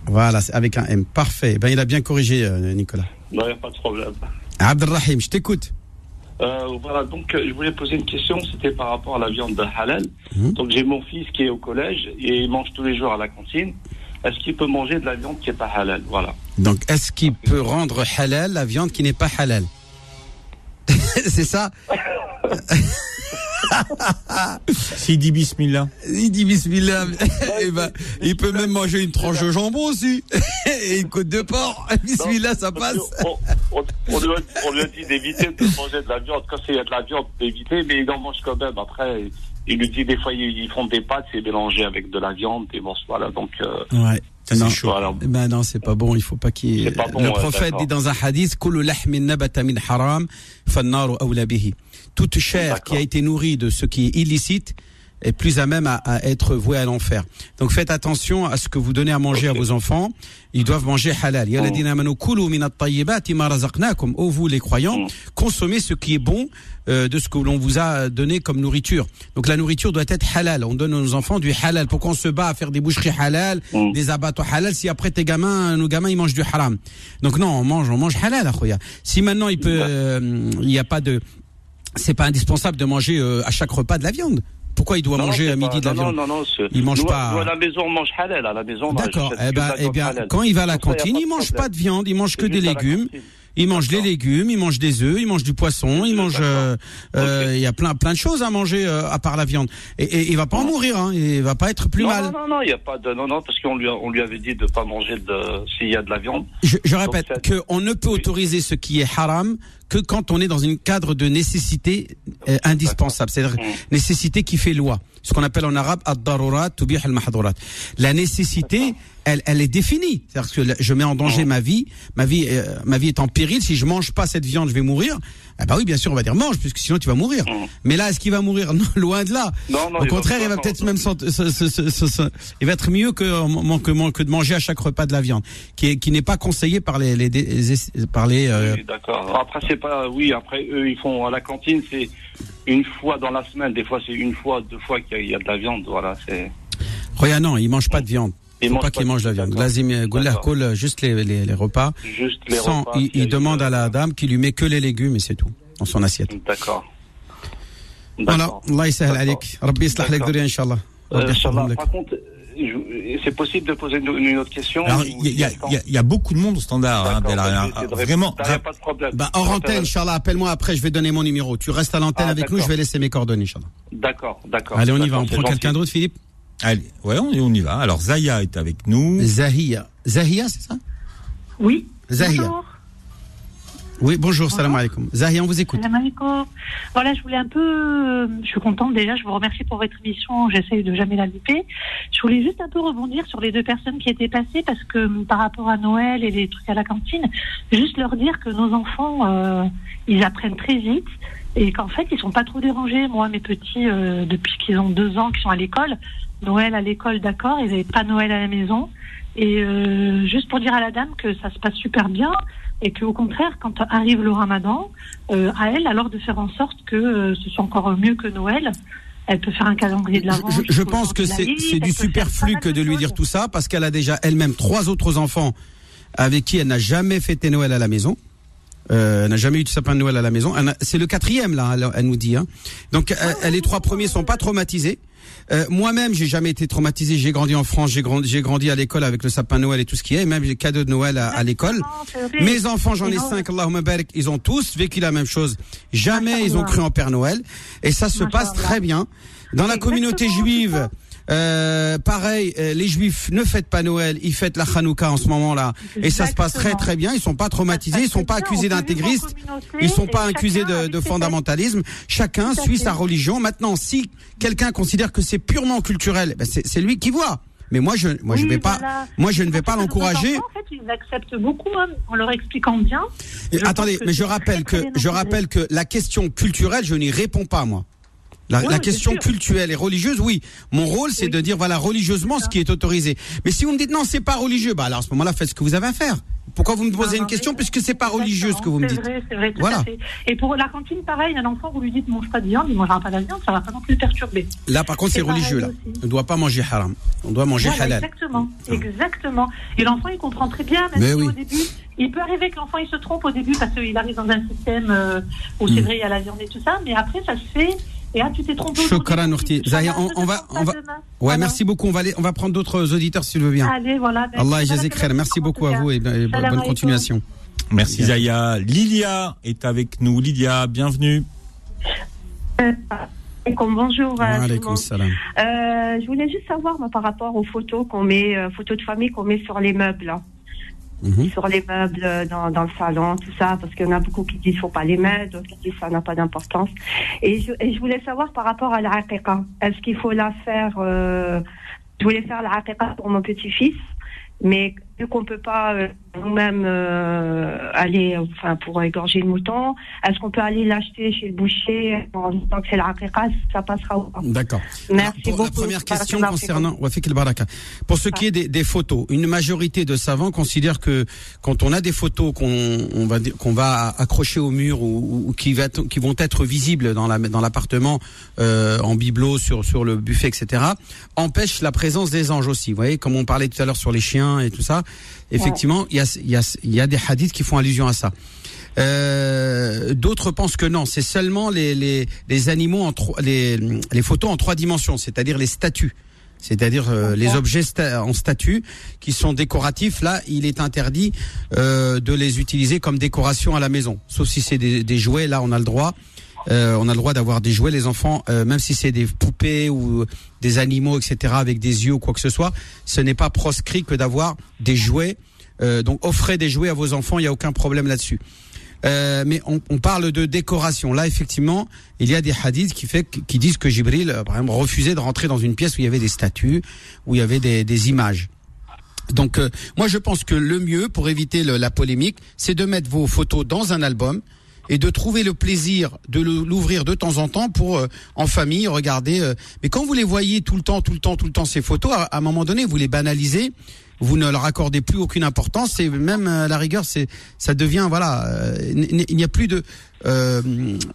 Voilà, c'est avec un M. Parfait. Ben, il a bien corrigé, euh, Nicolas. Non, y a pas de problème. Abdelrahim, je t'écoute. Euh, voilà, donc euh, je voulais poser une question, c'était par rapport à la viande de halal. Mhm. Donc j'ai mon fils qui est au collège et il mange tous les jours à la cantine. Est-ce qu'il peut manger de la viande qui est pas halal? Voilà. Donc, est-ce qu'il peut rendre halal la viande qui n'est pas halal? C'est ça? S'il dit bismillah. Il dit bismillah. Eh ben, il peut même manger une tranche de jambon aussi. Et une côte de porc. Bismillah, ça passe. On, on- on lui a, on lui a dit d'éviter de manger de la viande. Quand il y a de la viande, d'éviter, mais il en mange quand même. Après, il lui dit des fois, ils, font des pâtes, c'est mélangé avec de la viande. Et bon, voilà, donc... euh, Ouais. Ça, Non. chaud. voilà. Eh Ben non, c'est pas bon, il faut pas qu'il. Bon, Le prophète dit dans un hadith haram. Toute chair qui a été nourrie de ce qui est illicite est plus à même à, à être vouée à l'enfer. Donc faites attention à ce que vous donnez à manger à vos enfants. Ils doivent manger halal. Razaqnakum. Ô vous les croyants, Mm. consommez ce qui est bon euh, de ce que l'on vous a donné comme nourriture. Donc la nourriture doit être halal. On donne à nos enfants du halal. Pourquoi on se bat à faire des boucheries halal, Mm. des abattoirs halal si après tes gamins, nos gamins ils mangent du haram. Donc non, on mange, on mange halal. Si maintenant il peut, euh, il n'y a pas de, c'est pas indispensable de manger euh, à chaque repas de la viande. Pourquoi il doit non, manger à midi pas- de la non, viande Non, non, non. Il mange nous, pas- Nous, à la maison, on mange halal. À la maison, on D'accord. Eh ben, eh bien, halal. quand il va à la y cantine, il de mange pas de viande, il mange que des légumes. Il mange des légumes, il mange des œufs, il mange du poisson, il mange. euh, euh. Il y a plein plein de choses à manger euh, à part la viande. Et, et il va pas en mourir, hein. Il va pas être plus non, mal. Non, non, non, il n'y a pas de. Non, non, parce qu'on lui, on lui avait dit de pas manger de s'il y a de la viande. Je, je répète ça- que on ne peut Oui. autoriser ce qui est haram que quand on est dans un cadre de nécessité euh, indispensable, c'est-à-dire Mm. nécessité qui fait loi. Ce qu'on appelle en arabe ad-darurat tubih al-mahdurat. La nécessité, elle, elle est définie. C'est-à-dire que je mets en danger Mm. ma vie, ma vie, euh, ma vie est en péril. Si je mange pas cette viande, je vais mourir. Ah bah oui, bien sûr, on va dire mange, puisque sinon tu vas mourir. Mm. Mais là, est-ce qu'il va mourir Non, Loin de là. Non, non, Au contraire, il va peut-être même il va être mieux que, que, que de manger à chaque repas de la viande, qui qui n'est pas conseillé par les, les, les- par les. euh, Oui, d'accord. Après, c'est pas. Oui, après, eux, ils font à la cantine, c'est une fois dans la semaine. Des fois, c'est une fois, deux fois qu'il y a- il y a de la viande. Voilà, c'est. Regarde, non, il mange pas de viande. Ils Faut pas pas qu'il de- mange la viande. Lazim euh, D'accord. coule juste les, les, les repas. Juste les Sans, repas. il, il demande euh, à la dame qui lui met que les légumes et c'est tout dans son assiette. D'accord. Voilà. Allah D'accord. alik. Rabbi yislah lak D'accord. dhurriya, Inch'Allah. Euh, par contre, c'est possible de poser une, une autre question il y, a- il y a- il y a- il y a beaucoup de monde au standard. Hein, bah, essayer de Vraiment. pas de problème. Bah, hors antenne, Inch'Allah, appelle-moi après, je vais donner mon numéro. Tu restes à l'antenne Ah, avec nous, d'accord. je vais laisser mes coordonnées, Inch'Allah. D'accord, d'accord. Allez, on y va. On prend quelqu'un d'autre, Philippe? Allez, ouais, on, on y va. Alors Zaya est avec nous. Zahia. Zahia, c'est ça? Oui. Zahia. Bonjour. Oui, bonjour, salam alaikum. Zahia, on vous écoute. Salam alaikum. Voilà, je voulais un peu. euh, Je suis contente déjà. Je vous remercie pour votre émission. J'essaye de jamais la louper. Je voulais juste un peu rebondir sur les deux personnes qui étaient passées parce que euh, par rapport à Noël et les trucs à la cantine, juste leur dire que nos enfants, euh, ils apprennent très vite et qu'en fait, ils sont pas trop dérangés. Moi, mes petits, euh, depuis qu'ils ont deux ans, qui sont à l'école, Noël à l'école, d'accord, ils n'avaient pas Noël à la maison. Et euh, juste pour dire à la dame que ça se passe super bien et qu'au contraire, quand arrive le ramadan, euh, à elle alors de faire en sorte que euh, ce soit encore mieux que Noël. Elle peut faire un calendrier de l'avant. Je, je pense que c'est c'est du superflu que de lui dire tout ça parce qu'elle a déjà elle-même trois autres enfants avec qui elle n'a jamais fêté Noël à la maison. Euh, n'a jamais eu de sapin de Noël à la maison. C'est le quatrième là, elle, elle nous dit. Hein. Donc elle- elle- les trois premiers sont pas traumatisés. Euh, Moi-même, j'ai jamais été traumatisé. J'ai grandi en France, j'ai grandi, j'ai grandi à l'école avec le sapin de Noël et tout ce qui est. Même j'ai cadeau de Noël à, à l'école. Mes enfants, j'en ai cinq, Allahumma barik, ils ont tous vécu la même chose. Jamais ils ont cru en Père Noël. Et ça se passe très bien. Dans la communauté juive, euh, pareil, euh, les juifs ne fêtent pas Noël, ils fêtent la Hanouka en ce moment-là. Et ça se passe très très bien. Ils sont pas traumatisés, ils sont pas accusés d'intégristes, ils sont pas accusés de, de fondamentalisme. Chacun suit sa religion. Maintenant, si quelqu'un considère que c'est purement culturel, ben c'est lui qui voit. Mais moi, je, moi, je vais pas, moi, je ne vais pas l'encourager. En fait, ils acceptent beaucoup hein, en leur expliquant bien. Et Attendez, mais je rappelle très, que très je rappelle que la question culturelle, je n'y réponds pas moi. La, question culturelle et religieuse, oui. Mon rôle, c'est Oui. de dire voilà religieusement ce qui est autorisé. Mais si vous me dites non, c'est pas religieux, bah alors à ce moment-là, faites ce que vous avez à faire. Pourquoi vous me posez Ah, une question puisque c'est pas religieux ce que vous me dites C'est vrai, c'est vrai, tout Voilà. à fait. Et pour la cantine, pareil, un enfant, vous lui dites mange pas de viande, il mangera pas de viande, ça va pas non plus le perturber. Là, par contre, c'est religieux là. aussi. On ne doit pas manger haram. On doit manger Voilà, halal. exactement, exactement. Et l'enfant, il comprend très bien, même Mais si oui. au début, il peut arriver que l'enfant, il se trompe au début parce qu'il arrive dans un système euh, où c'est Mm. vrai, il y a la viande et tout ça, mais après, ça se fait. Et ah, tu t'es trompé. aujourd'hui, Shukran, Nourti. Inch'Allah, Zahia, on- on va- on. Ouais, Voilà. merci beaucoup. On va aller, on va prendre d'autres auditeurs si tu veux bien. Allez, voilà. Allah khair. Merci beaucoup à vous et, et bonne continuation. Merci Bien. Zaya. Lilia est avec nous. Lilia, bienvenue. Bonjour. Euh, salam. Euh, je voulais juste savoir moi, par rapport aux photos qu'on met, euh, photos de famille qu'on met sur les meubles, Mhm. sur les meubles euh, dans, dans le salon, tout ça, parce qu'il y en a beaucoup qui disent faut pas les mettre, d'autres qui disent ça n'a pas d'importance. Et je, et je voulais savoir par rapport à la est-ce qu'il faut la faire euh, Je voulais faire la pour mon petit-fils, mais vu qu'on peut pas euh, nous-mêmes euh, aller, enfin pour égorger le mouton, est-ce qu'on peut aller l'acheter chez le boucher en disant que c'est la ça passera ou pas? D'accord. Merci Alors, pour beaucoup. la première question concernant pour ce qui est des, des photos, une majorité de savants considèrent que quand on a des photos qu'on on va qu'on va accrocher au mur ou, ou qui va qui vont être visibles dans la dans l'appartement euh, en bibelot sur sur le buffet etc empêche la présence des anges aussi. Vous voyez comme on parlait tout à l'heure sur les chiens et tout ça. Effectivement, il y a il y a il y a des hadiths qui font allusion à ça. Euh, D'autres pensent que non, c'est seulement les, les, les animaux en tro- les, les photos en trois dimensions, c'est-à-dire les statues, c'est-à-dire euh, les objets sta- en statue qui sont décoratifs. Là, il est interdit euh, de les utiliser comme décoration à la maison, sauf si c'est des, des jouets. Là, on a le droit. Euh, on a le droit d'avoir des jouets, les enfants, euh, même si c'est des poupées ou des animaux, etc., avec des yeux ou quoi que ce soit, ce n'est pas proscrit que d'avoir des jouets. Euh, donc, offrez des jouets à vos enfants, il n'y a aucun problème là-dessus. Euh, mais on, on parle de décoration. Là, effectivement, il y a des hadiths qui, fait, qui disent que Jibril, euh, par exemple, refusait de rentrer dans une pièce où il y avait des statues, où il y avait des, des images. Donc, euh, moi, je pense que le mieux, pour éviter la polémique, c'est de mettre vos photos dans un album et de trouver le plaisir de l'ouvrir de temps en temps pour, euh, en famille, regarder. euh, mais quand vous les voyez tout le temps, tout le temps, tout le temps, ces photos, à, à un moment donné, vous les banalisez vous ne leur accordez plus aucune importance et même à la rigueur c'est ça devient voilà euh, il n'y a plus de euh,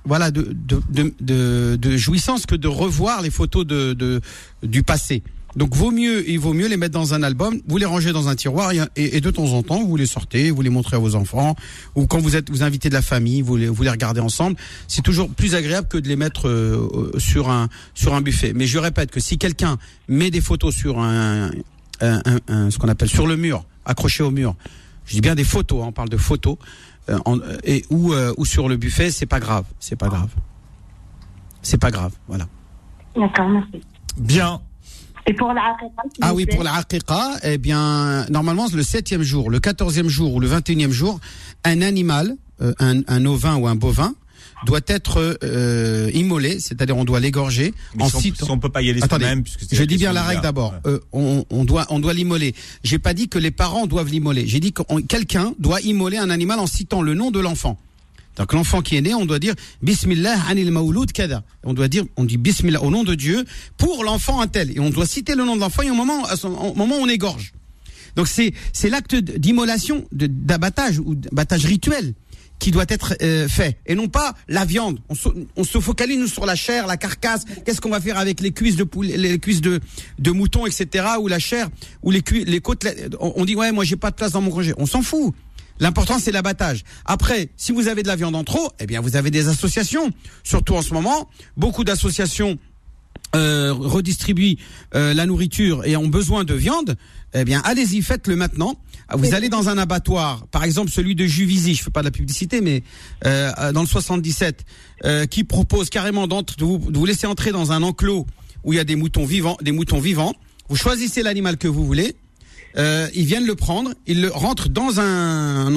voilà de de, de, de de jouissance que de revoir les photos de, de du passé Donc vaut mieux, il vaut mieux les mettre dans un album, vous les rangez dans un tiroir et, et- et de temps en temps vous les sortez, vous les montrez à vos enfants ou quand vous êtes vous invitez de la famille, vous les, vous les regardez ensemble. C'est toujours plus agréable que de les mettre euh, euh, sur un sur un buffet. Mais je répète que si quelqu'un met des photos sur un, un- un- un- ce qu'on appelle sur le mur, accroché au mur, je dis bien des photos, hein, on parle de photos euh, en- et ou euh, ou sur le buffet, c'est pas grave, c'est pas grave, c'est pas grave, voilà. D'accord, merci. Bien. Et pour la Ah oui, pour la aqiqa, eh bien, normalement, le septième jour, le quatorzième jour ou le vingt-et-unième jour, un animal, euh, un, un ovin ou un bovin, doit être euh, immolé, c'est-à-dire on doit l'égorger en si, on, citant- si on peut pas y aller Attendez, c'est je dis bien la règle d'abord. Ouais. Euh, on, on doit on doit l'immoler. J'ai pas dit que les parents doivent l'immoler. J'ai dit que quelqu'un doit immoler un animal en citant le nom de l'enfant. Donc l'enfant qui est né, on doit dire Bismillah anil maouloud kada. On doit dire, on dit Bismillah au nom de Dieu pour l'enfant un tel. Et on doit citer le nom de l'enfant et au moment, au moment où on égorge. Donc c'est c'est l'acte d'immolation, d'abattage ou d'abattage rituel qui doit être euh, fait et non pas la viande. On se, on se focalise nous, sur la chair, la carcasse. Qu'est-ce qu'on va faire avec les cuisses de poulet, les cuisses de de mouton, etc. ou la chair ou les cuisses, les côtes. On, on dit ouais, moi j'ai pas de place dans mon congé. On s'en fout. L'important c'est l'abattage. Après, si vous avez de la viande en trop, eh bien vous avez des associations. Surtout en ce moment, beaucoup d'associations euh, redistribuent euh, la nourriture et ont besoin de viande, eh bien, allez-y, faites-le maintenant. Vous allez dans un abattoir, par exemple celui de Juvisy, je fais pas de la publicité, mais euh, dans le 77, euh, qui propose carrément de vous, de vous laisser entrer dans un enclos où il y a des moutons vivants, des moutons vivants. Vous choisissez l'animal que vous voulez. Euh, ils viennent le prendre, ils le rentrent dans un,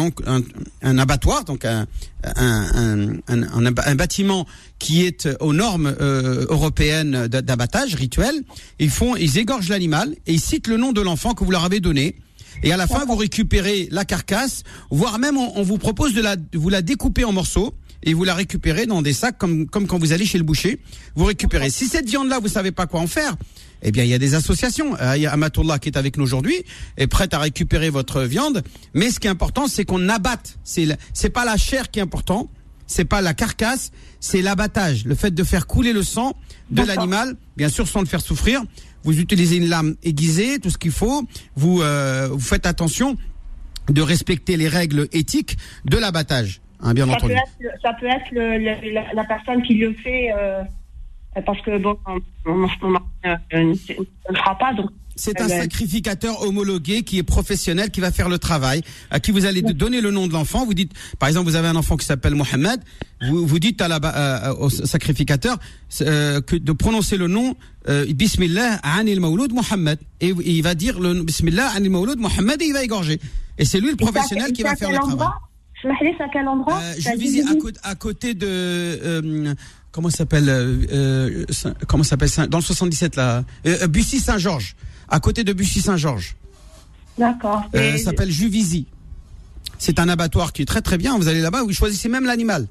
abattoir, donc un, un, bâtiment qui est aux normes euh, européennes d'a- d'abattage rituel. Ils font, ils égorgent l'animal et ils citent le nom de l'enfant que vous leur avez donné. Et à la fin, vous récupérez la carcasse, voire même on, on vous propose de la, vous la découper en morceaux et vous la récupérez dans des sacs comme, comme quand vous allez chez le boucher. Vous récupérez. Si cette viande-là, vous savez pas quoi en faire, eh bien, il y a des associations. Euh, Il y a Amatullah qui est avec nous aujourd'hui, est prête à récupérer votre viande. Mais ce qui est important, c'est qu'on abatte. C'est c'est pas la chair qui est important, c'est pas la carcasse, c'est l'abattage, le fait de faire couler le sang de l'animal, bien sûr sans le faire souffrir. Vous utilisez une lame aiguisée, tout ce qu'il faut. Vous euh, vous faites attention de respecter les règles éthiques de l'abattage, hein, bien Ça peut être, le- ça peut être le- le- la, la personne qui le fait, euh, parce que bon, moment, euh, ne ne le fera pas. Donc, C'est un Ouais. sacrificateur homologué qui est professionnel, qui va faire le travail, à qui vous allez donner le nom de l'enfant. Vous dites, par exemple, vous avez un enfant qui s'appelle Mohamed. Vous, vous dites à la, euh, au sacrificateur euh, que de prononcer le nom euh, Bismillah anil Mawlud Mohamed. Et il va dire le Bismillah anil Mawlud Mohamed et il va égorger. Et c'est lui le professionnel qui va faire le travail. À quel endroit Euh, je visite à, Juvisy côté- à côté de euh, comment ça s'appelle euh, Saint- comment s'appelle dans le 77 là euh, Bussy Saint-Georges à côté de Bussy Saint-Georges. D'accord. euh, ça s'appelle Juvisy. C'est un abattoir qui est très très bien. Vous allez là-bas vous choisissez même l'animal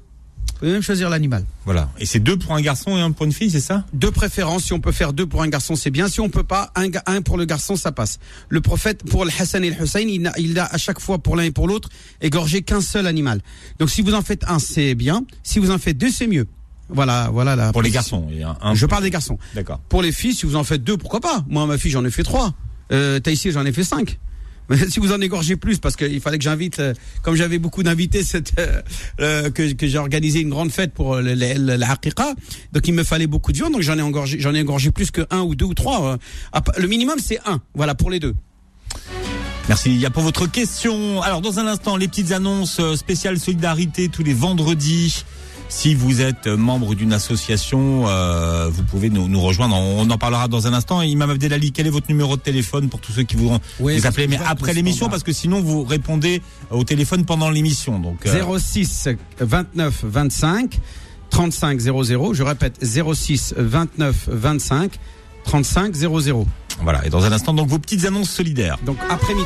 pouvez même choisir l'animal. Voilà. Et c'est deux pour un garçon et un pour une fille, c'est ça? De préférence si on peut faire deux pour un garçon c'est bien. Si on peut pas un, un pour le garçon ça passe. Le prophète pour le Hassan et le Hussein il a, il a à chaque fois pour l'un et pour l'autre égorgé qu'un seul animal. Donc si vous en faites un c'est bien. Si vous en faites deux c'est mieux. Voilà voilà la Pour les garçons. et un- un je parle des garçons. D'accord. pour les filles si vous en faites deux pourquoi pas? Moi ma fille j'en ai fait trois. Euh, Taïsir j'en ai fait cinq si vous en égorgez plus, parce qu'il fallait que j'invite, euh, comme j'avais beaucoup d'invités, euh, que, j'ai organisé une grande fête pour euh, la haqiqa, donc il me fallait beaucoup de viande, donc j'en ai engorgé, j'en ai engorgé plus que un ou deux ou trois. euh. Le minimum c'est un, voilà pour les deux. Merci. Il y a pour votre question. Alors, dans un instant, les petites annonces spéciales solidarité tous les vendredis. Si vous êtes membre d'une association, euh, vous pouvez nous, nous rejoindre. On en parlera dans un instant. Imam Abdelali, quel est votre numéro de téléphone pour tous ceux qui voudront Oui, vous appeler, mais après l'émission, parce que sinon vous répondez au téléphone pendant l'émission. Donc, euh, 06 29 25 35 00. Je répète 06 29 25 35 00. voilà. Et dans un instant, donc vos petites annonces solidaires. Donc après-midi.